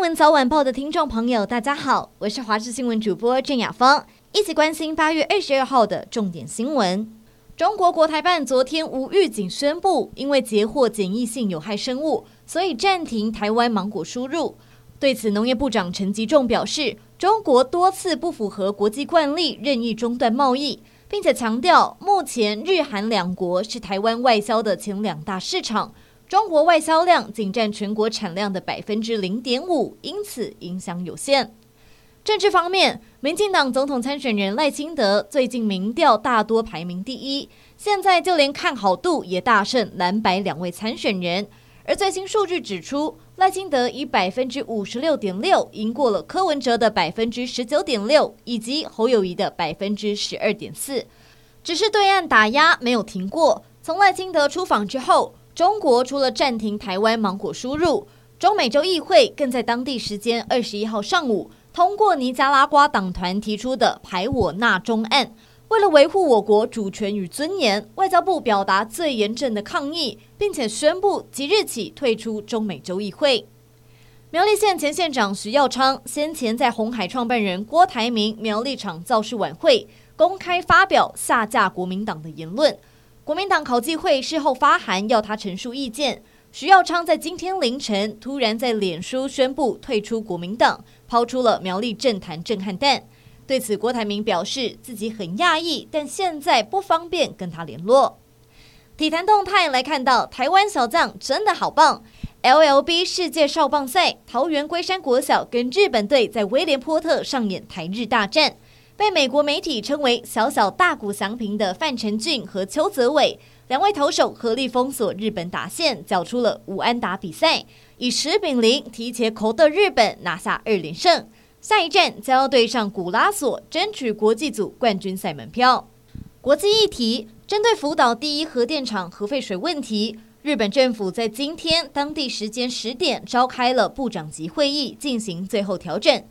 闻早晚报的听众朋友，大家好，我是华视新闻主播郑雅芳，一起关心八月二十二号的重点新闻。中国国台办昨天无预警宣布，因为截获检疫性有害生物，所以暂停台湾芒果输入。对此，农业部长陈吉仲表示，中国多次不符合国际惯例，任意中断贸易，并且强调，目前日韩两国是台湾外销的前两大市场，中国外销量仅占全国产量的百分之零点五，因此影响有限。政治方面，民进党总统参选人赖清德最近民调大多排名第一，现在就连看好度也大胜蓝白两位参选人。而最新数据指出，赖清德以百分之五十六点六赢过了柯文哲的百分之十九点六，以及侯友宜的百分之十二点四。只是对岸打压没有停过。从赖清德出访之后，中国除了暂停台湾芒果输入，中美洲议会更在当地时间二十一号上午通过尼加拉瓜党团提出的排我纳中案。为了维护我国主权与尊严，外交部表达最严正的抗议，并且宣布即日起退出中美洲议会。苗栗县前县长徐耀昌先前在红海创办人郭台铭苗栗场造势晚会公开发表下架国民党的言论，国民党考纪会事后发函要他陈述意见。徐耀昌在今天凌晨突然在脸书宣布退出国民党，抛出了苗栗政坛震撼弹。对此，郭台铭表示自己很讶异，但现在不方便跟他联络。体坛动态来看到，台湾小将真的好棒！LLB 世界少棒赛，桃园龟山国小跟日本队在威廉波特上演台日大战，被美国媒体称为“小小大谷翔平”的范丞俊和邱泽伟两位投手合力封锁日本打线，缴出了无安打比赛，以十比零提前扣得日本拿下二连胜。下一站将要对上古拉索，争取国际组冠军赛门票。国际议题：针对福岛第一核电厂核废水问题，日本政府在今天当地时间十点召开了部长级会议，进行最后调整，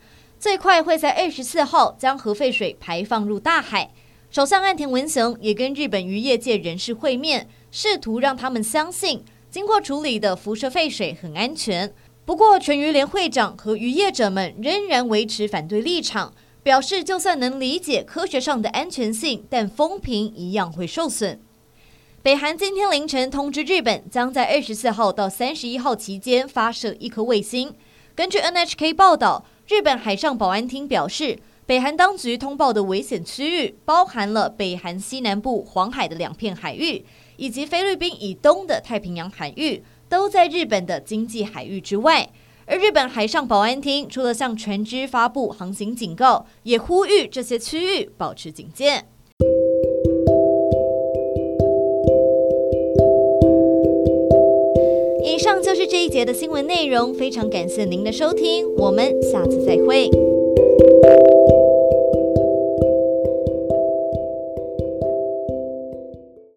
最快会在二十四号将核废水排放入大海。首相岸田文雄也跟日本渔业界人士会面，试图让他们相信，经过处理的辐射废水很安全。不过，全渔联会长和渔业者们仍然维持反对立场，表示就算能理解科学上的安全性，但风评一样会受损。北韩今天凌晨通知日本，将在二十四号到三十一号期间发射一颗卫星。根据 NHK 报道，日本海上保安厅表示，北韩当局通报的危险区域包含了北韩西南部黄海的两片海域，以及菲律宾以东的太平洋海域。都在日本的经济海域之外，而日本海上保安厅除了向船只发布航行警告，也呼吁这些区域保持警戒。以上这一节的新闻内容，非常感谢您的收听，我们下次再会。